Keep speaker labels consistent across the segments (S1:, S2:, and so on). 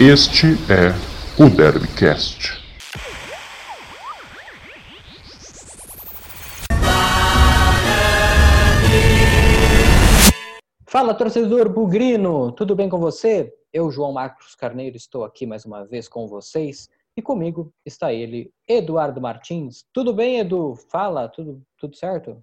S1: Este é o Derbycast.
S2: Fala, torcedor bugrino, tudo bem com você? Eu, João Marcos Carneiro, estou aqui mais uma vez com vocês e comigo está ele, Eduardo Martins. Tudo bem, Edu? Fala, tudo, tudo certo?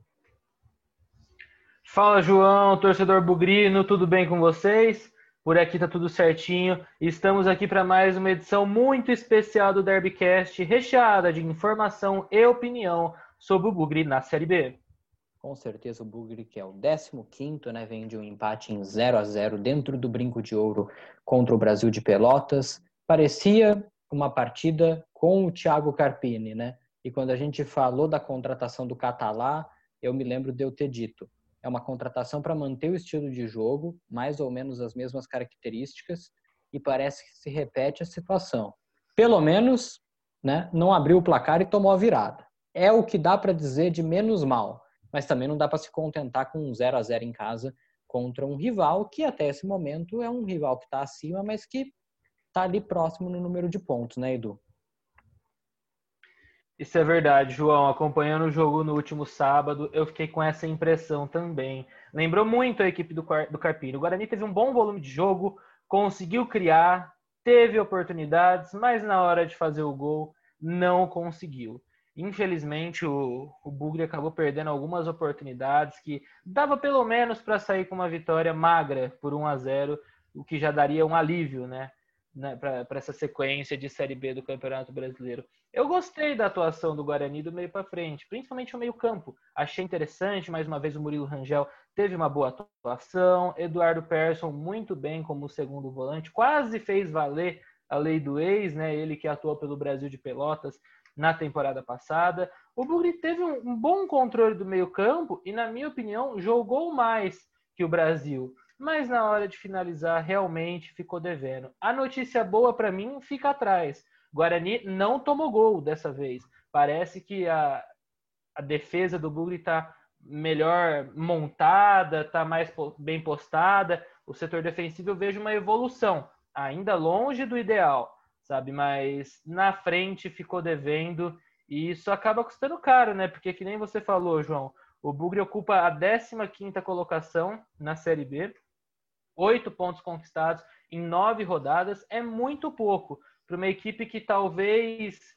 S3: Fala, João, torcedor bugrino, tudo bem com vocês? Por aqui tá tudo certinho. Estamos aqui para mais uma edição muito especial do Derbycast, recheada de informação e opinião sobre o Bugre na Série B.
S2: Com certeza o Bugre, que é o 15º, né, vem de um empate em 0 a 0 dentro do Brinco de Ouro contra o Brasil de Pelotas. Parecia uma partida com o Thiago Carpini, né? E quando a gente falou da contratação do Catalá, eu me lembro de eu ter dito, é uma contratação para manter o estilo de jogo, mais ou menos as mesmas características, e parece que se repete a situação. Pelo menos, né, não abriu o placar e tomou a virada. É o que dá para dizer de menos mal, mas também não dá para se contentar com um 0 a 0 em casa contra um rival que até esse momento é um rival que está acima, mas que está ali próximo no número de pontos, né, Edu?
S3: Isso é verdade, João. Acompanhando o jogo no último sábado, eu fiquei com essa impressão também. Lembrou muito a equipe do, do Carpino. O Guarani teve um bom volume de jogo, conseguiu criar, teve oportunidades, mas na hora de fazer o gol, não conseguiu. Infelizmente, o, o Bugre acabou perdendo algumas oportunidades que dava pelo menos para sair com uma vitória magra por 1 a 0 o que já daria um alívio, né? Né, para essa sequência de Série B do Campeonato Brasileiro. Eu gostei da atuação do Guarani do meio para frente, principalmente o meio-campo. Achei interessante, mais uma vez o Murilo Rangel teve uma boa atuação, Eduardo Persson muito bem como segundo volante, quase fez valer a lei do ex, né? Ele que atuou pelo Brasil de Pelotas na temporada passada. O Bugri teve um bom controle do meio-campo e, na minha opinião, jogou mais que o Brasil mas na hora de finalizar realmente ficou devendo. A notícia boa para mim fica atrás. Guarani não tomou gol dessa vez. Parece que a, a defesa do Bugre está melhor montada, está mais bem postada. O setor defensivo eu vejo uma evolução, ainda longe do ideal, sabe? Mas na frente ficou devendo e isso acaba custando caro, né? Porque que nem você falou, João, o Bugre ocupa a 15ª colocação na Série B oito pontos conquistados em nove rodadas é muito pouco para uma equipe que talvez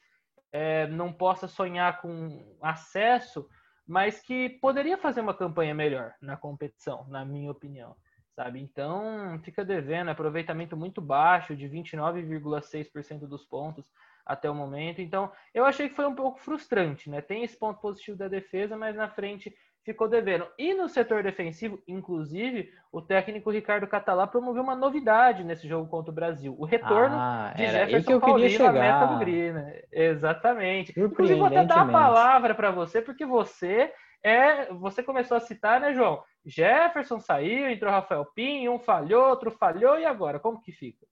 S3: é, não possa sonhar com acesso, mas que poderia fazer uma campanha melhor na competição, na minha opinião. Sabe? Então, fica devendo, aproveitamento muito baixo, de 29,6% dos pontos até o momento. Então, eu achei que foi um pouco frustrante, né? Tem esse ponto positivo da defesa, mas na frente ficou devendo. E no setor defensivo, inclusive, o técnico Ricardo Catalá promoveu uma novidade nesse jogo contra o Brasil. O retorno
S2: ah,
S3: de Jefferson Paulino à meta do Grina. Exatamente. Inclusive, vou até dar a palavra para você, porque você é. Você começou a citar, né, João? Jefferson saiu, entrou Rafael Pinho, um falhou, outro falhou, e agora? Como que fica?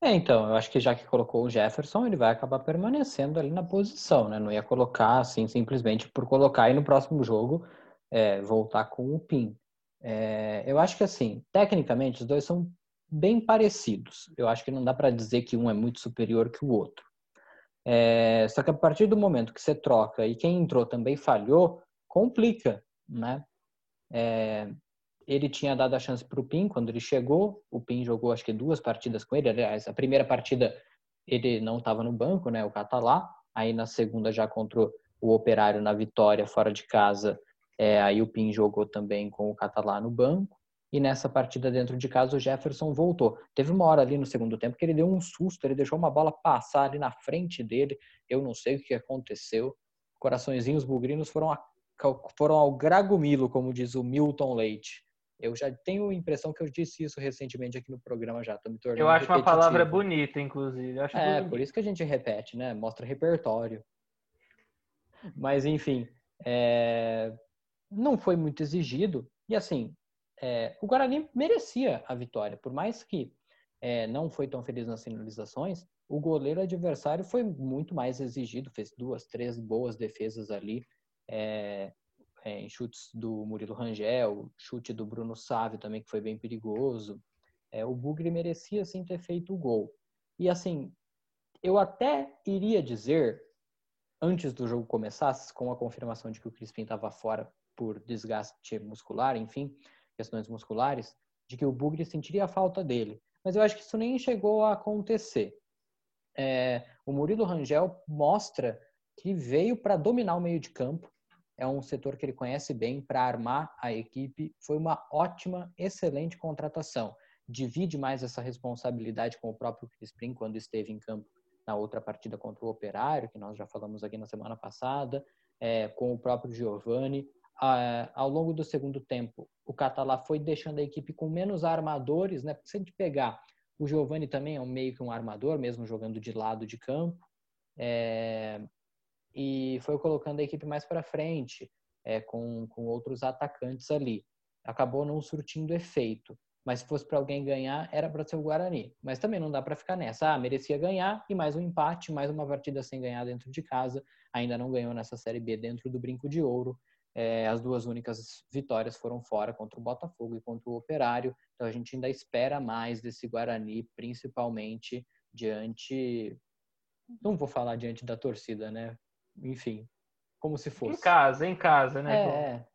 S2: É, então, eu acho que já que colocou o Jefferson, ele vai acabar permanecendo ali na posição, né? Não ia colocar assim simplesmente por colocar e no próximo jogo é, voltar com o PIN. É, eu acho que assim, tecnicamente, os dois são bem parecidos. Eu acho que não dá para dizer que um é muito superior que o outro. É, só que a partir do momento que você troca e quem entrou também falhou, complica, né? É, ele tinha dado a chance para o PIN quando ele chegou. O PIN jogou acho que duas partidas com ele. Aliás, a primeira partida ele não estava no banco, né? O Catalá. Aí na segunda já contra o Operário na vitória fora de casa é, aí o Pin jogou também com o Catalá no banco. E nessa partida dentro de casa o Jefferson voltou. Teve uma hora ali no segundo tempo que ele deu um susto, ele deixou uma bola passar ali na frente dele. Eu não sei o que aconteceu. Coraçõezinhos bugrinos foram, a, foram ao gragomilo, como diz o Milton Leite. Eu já tenho a impressão que eu disse isso recentemente aqui no programa já. Tô me tornando
S3: eu acho repetitivo. uma palavra bonita, inclusive. é,
S2: bonito. por isso que a gente repete, né? Mostra repertório. Mas, enfim, é não foi muito exigido. E assim, é, o Guarani merecia a vitória, por mais que é, não foi tão feliz nas finalizações, o goleiro adversário foi muito mais exigido, fez duas, três boas defesas ali, é, é em chutes do Murilo Rangel, chute do Bruno Sávio também, que foi bem perigoso. É, o Bugre merecia sim ter feito o gol. E assim, eu até iria dizer, antes do jogo começar, com a confirmação de que o Crispim estava fora por desgaste muscular, enfim, questões musculares, de que o Bugre sentiria a falta dele. Mas eu acho que isso nem chegou a acontecer. É, o Murilo Rangel mostra que veio para dominar o meio de campo. É um setor que ele conhece bem para armar a equipe. Foi uma ótima, excelente contratação. Divide mais essa responsabilidade com o próprio Crispim quando esteve em campo na outra partida contra o Operário, que nós já falamos aqui na semana passada, é, com o próprio Giovani ao longo do segundo tempo, o Catalá foi deixando a equipe com menos armadores, né? Porque se a gente pegar o Giovani também é um meio que um armador, mesmo jogando de lado de campo, é, e foi colocando a equipe mais para frente, é, com, com outros atacantes ali. Acabou não surtindo efeito. Mas se fosse para alguém ganhar, era para ser o Guarani. Mas também não dá para ficar nessa. Ah, merecia ganhar e mais um empate, mais uma partida sem ganhar dentro de casa. Ainda não ganhou nessa Série B dentro do Brinco de Ouro. É, as duas únicas vitórias foram fora contra o Botafogo e contra o Operário. Então a gente ainda espera mais desse Guarani, principalmente diante. Não vou falar diante da torcida, né? Enfim, como se fosse.
S3: Em casa, em casa, né?
S2: É.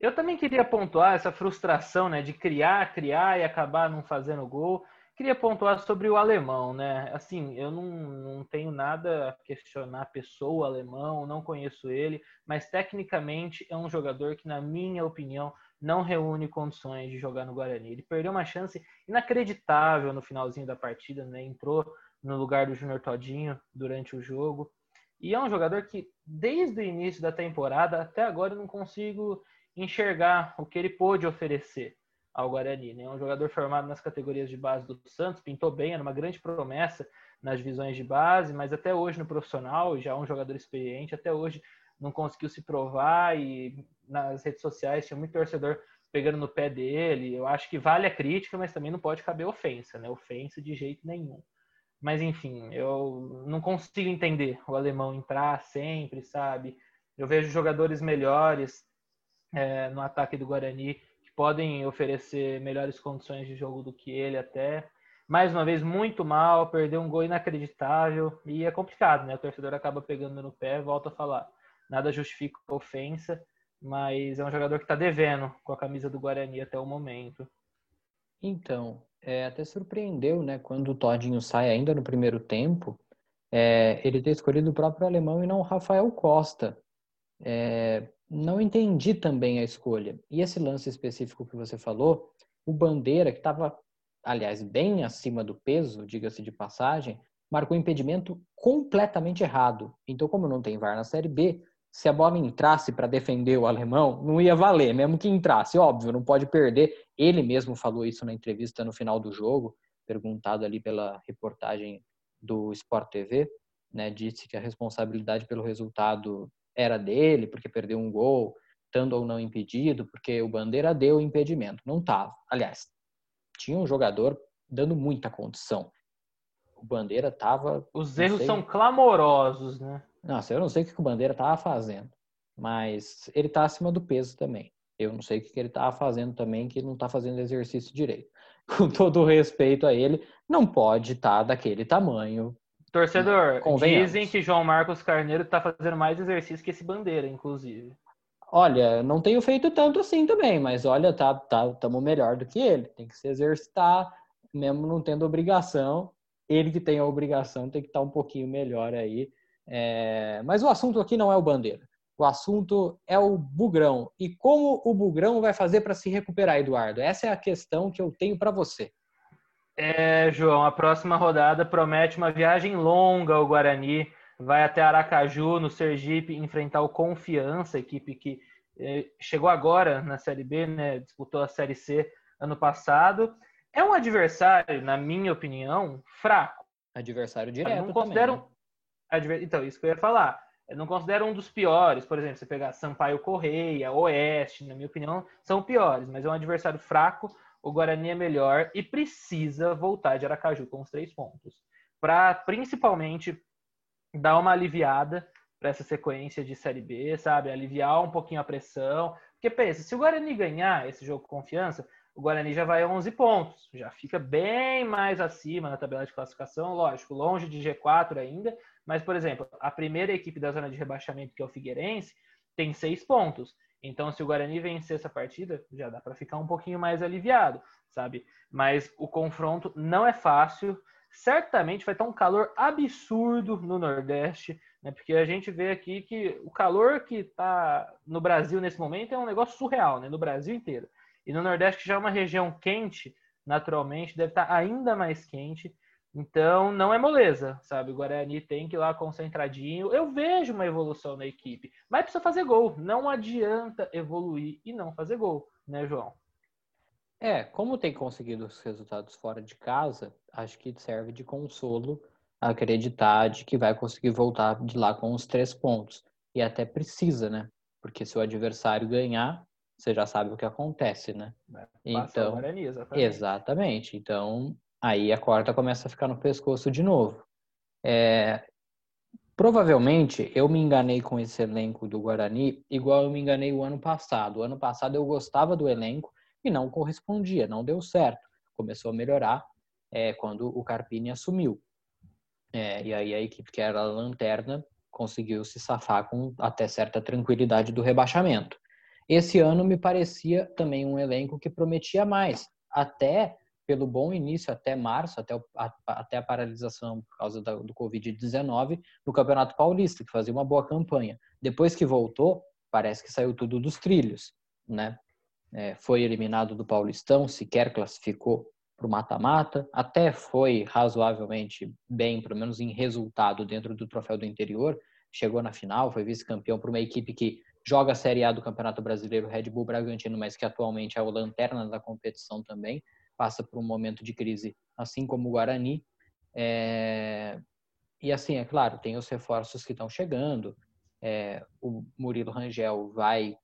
S3: Eu também queria pontuar essa frustração, né, de criar, criar e acabar não fazendo gol. Queria pontuar sobre o alemão, né? Assim, eu não, não tenho nada a questionar a pessoa alemão, não conheço ele, mas tecnicamente é um jogador que, na minha opinião, não reúne condições de jogar no Guarani. Ele perdeu uma chance inacreditável no finalzinho da partida, né? Entrou no lugar do Júnior Todinho durante o jogo. E é um jogador que, desde o início da temporada até agora, eu não consigo enxergar o que ele pôde oferecer ao Guarani. Né? Um jogador formado nas categorias de base do Santos, pintou bem, era uma grande promessa nas divisões de base, mas até hoje no profissional, já é um jogador experiente, até hoje não conseguiu se provar e nas redes sociais tinha muito torcedor pegando no pé dele. Eu acho que vale a crítica, mas também não pode caber ofensa, né? Ofensa de jeito nenhum. Mas enfim, eu não consigo entender o alemão entrar sempre, sabe? Eu vejo jogadores melhores é, no ataque do Guarani podem oferecer melhores condições de jogo do que ele até. Mais uma vez, muito mal, perdeu um gol inacreditável e é complicado, né? O torcedor acaba pegando no pé, volta a falar. Nada justifica a ofensa, mas é um jogador que está devendo com a camisa do Guarani até o momento.
S2: Então, é, até surpreendeu, né? Quando o Todinho sai ainda no primeiro tempo, é, ele ter escolhido o próprio alemão e não o Rafael Costa. É, não entendi também a escolha. E esse lance específico que você falou, o Bandeira, que estava, aliás, bem acima do peso, diga-se de passagem, marcou impedimento completamente errado. Então, como não tem VAR na Série B, se a bola entrasse para defender o alemão, não ia valer, mesmo que entrasse. Óbvio, não pode perder. Ele mesmo falou isso na entrevista no final do jogo, perguntado ali pela reportagem do Sport TV, né, disse que a responsabilidade pelo resultado era dele, porque perdeu um gol, estando ou não impedido, porque o Bandeira deu impedimento. Não estava. Aliás, tinha um jogador dando muita condição. O Bandeira estava.
S3: Os erros sei... são clamorosos, né?
S2: Nossa, eu não sei o que o Bandeira estava fazendo, mas ele está acima do peso também. Eu não sei o que ele estava fazendo também, que não está fazendo exercício direito. Com todo o respeito a ele, não pode estar tá daquele tamanho
S3: Torcedor, dizem que João Marcos Carneiro está fazendo mais exercício que esse Bandeira, inclusive.
S2: Olha, não tenho feito tanto assim também, mas olha, tá, tá, tamo melhor do que ele. Tem que se exercitar, mesmo não tendo obrigação. Ele que tem a obrigação tem que estar tá um pouquinho melhor aí. É... Mas o assunto aqui não é o Bandeira. O assunto é o Bugrão. E como o Bugrão vai fazer para se recuperar, Eduardo? Essa é a questão que eu tenho para você.
S3: É, João, a próxima rodada promete uma viagem longa ao Guarani. Vai até Aracaju, no Sergipe, enfrentar o Confiança, equipe que é, chegou agora na Série B, né? Disputou a Série C ano passado. É um adversário, na minha opinião, fraco.
S2: Adversário direto. Eu
S3: não considero. Também, né? Então, isso que eu ia falar. Eu não considero um dos piores. Por exemplo, você pegar Sampaio Correia, Oeste, na minha opinião, são piores, mas é um adversário fraco o Guarani é melhor e precisa voltar de Aracaju com os três pontos. Para principalmente dar uma aliviada para essa sequência de Série B, sabe? Aliviar um pouquinho a pressão. Porque pensa, se o Guarani ganhar esse jogo com confiança, o Guarani já vai a 11 pontos, já fica bem mais acima na tabela de classificação, lógico, longe de G4 ainda, mas, por exemplo, a primeira equipe da zona de rebaixamento, que é o Figueirense, tem seis pontos. Então, se o Guarani vencer essa partida, já dá para ficar um pouquinho mais aliviado, sabe? Mas o confronto não é fácil. Certamente vai estar um calor absurdo no Nordeste, né? Porque a gente vê aqui que o calor que está no Brasil nesse momento é um negócio surreal, né? No Brasil inteiro. E no Nordeste, que já é uma região quente, naturalmente, deve estar ainda mais quente. Então, não é moleza, sabe? O Guarani tem que ir lá concentradinho. Eu vejo uma evolução na equipe, mas precisa fazer gol. Não adianta evoluir e não fazer gol, né, João?
S2: É, como tem conseguido os resultados fora de casa, acho que serve de consolo acreditar de que vai conseguir voltar de lá com os três pontos. E até precisa, né? Porque se o adversário ganhar, você já sabe o que acontece, né?
S3: É, então, Guarani,
S2: exatamente. exatamente. Então, aí a corda começa a ficar no pescoço de novo. É, provavelmente eu me enganei com esse elenco do Guarani, igual eu me enganei o ano passado. O ano passado eu gostava do elenco e não correspondia, não deu certo. Começou a melhorar é, quando o Carpini assumiu. É, e aí a equipe que era a lanterna conseguiu se safar com até certa tranquilidade do rebaixamento. Esse ano me parecia também um elenco que prometia mais, até pelo bom início até março, até, o, a, até a paralisação por causa da, do Covid-19 no Campeonato Paulista, que fazia uma boa campanha. Depois que voltou, parece que saiu tudo dos trilhos, né? É, foi eliminado do Paulistão, sequer classificou para o mata-mata, até foi razoavelmente bem, pelo menos em resultado dentro do troféu do interior, chegou na final, foi vice-campeão para uma equipe que joga a Série A do Campeonato Brasileiro, Red Bull Bragantino, mas que atualmente é o lanterna da competição também passa por um momento de crise, assim como o Guarani. É... E assim, é claro, tem os reforços que estão chegando. É... o Murilo Rangel vai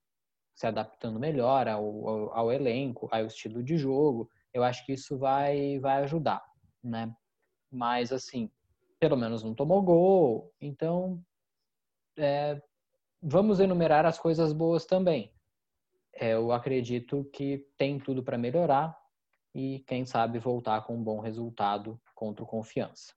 S2: se adaptando melhor ao, ao, ao, elenco, ao estilo de jogo. Eu acho que isso vai, vai ajudar, né? Mas assim, pelo menos não tomou gol. Então, é... vamos enumerar as coisas boas também. É, eu acredito que tem tudo para melhorar e, quem sabe, voltar com um bom resultado contra o Confiança.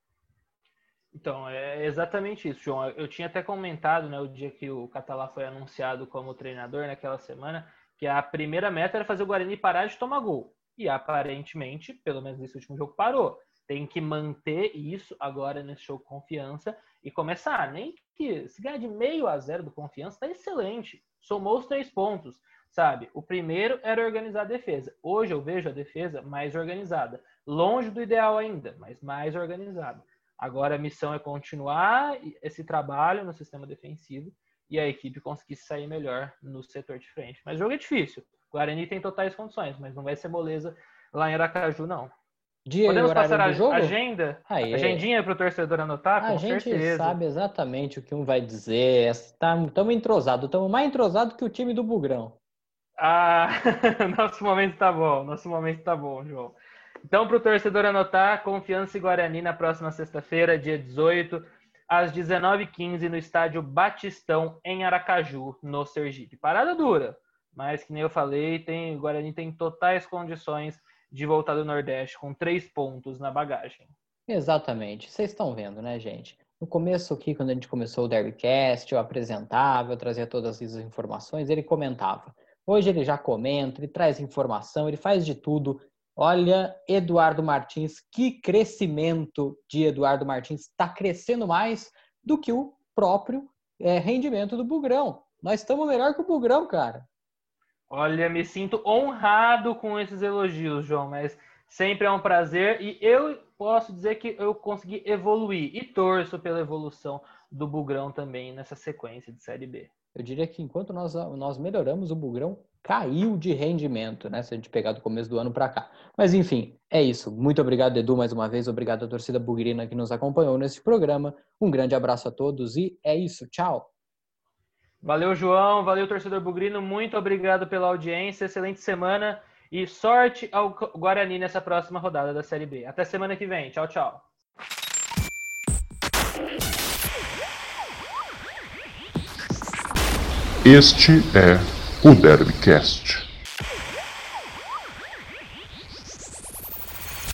S3: Então, é exatamente isso, João. Eu tinha até comentado, né, o dia que o Catalá foi anunciado como treinador naquela semana, que a primeira meta era fazer o Guarani parar de tomar gol. E aparentemente, pelo menos nesse último jogo, parou. Tem que manter isso agora nesse jogo confiança e começar. Nem que se ganhar de meio a zero do confiança, tá excelente. Somou os três pontos sabe? O primeiro era organizar a defesa. Hoje eu vejo a defesa mais organizada. Longe do ideal ainda, mas mais organizada. Agora a missão é continuar esse trabalho no sistema defensivo e a equipe conseguir sair melhor no setor de frente. Mas o jogo é difícil. O Guarani tem totais condições, mas não vai ser moleza lá em Aracaju, não.
S2: Dia Podemos passar a jogo?
S3: agenda? Aí, Agendinha para o torcedor anotar?
S2: A gente certeza. sabe exatamente o que um vai dizer. Estamos tá, entrosados, estamos mais entrosados que o time do Bugrão.
S3: Ah, nosso momento tá bom, nosso momento tá bom, João. Então, para o torcedor anotar, Confiança e Guarani na próxima sexta-feira, dia 18, às 19h15, no estádio Batistão, em Aracaju, no Sergipe. Parada dura, mas que nem eu falei, tem, o Guarani tem totais condições de voltar do Nordeste com três pontos na bagagem.
S2: Exatamente. Vocês estão vendo, né, gente? No começo aqui, quando a gente começou o Derbycast, eu apresentava, eu trazia todas as informações, ele comentava. Hoje ele já comenta, ele traz informação, ele faz de tudo. Olha, Eduardo Martins, que crescimento de Eduardo Martins. Está crescendo mais do que o próprio é, rendimento do Bugrão. Nós estamos melhor que o Bugrão, cara.
S3: Olha, me sinto honrado com esses elogios, João, mas sempre é um prazer e eu posso dizer que eu consegui evoluir e torço pela evolução do Bugrão também nessa sequência de Série B
S2: eu diria que enquanto nós, nós melhoramos, o Bugrão caiu de rendimento, né? Se a gente pegar do começo do ano para cá. Mas enfim, é isso. Muito obrigado, Edu, mais uma vez. Obrigado à torcida bugrina que nos acompanhou nesse programa. Um grande abraço a todos e é isso. Tchau.
S3: Valeu, João. Valeu, torcedor bugrino. Muito obrigado pela audiência. Excelente semana e sorte ao Guarani nessa próxima rodada da Série B. Até semana que vem. Tchau, tchau.
S1: Este é o Derbycast.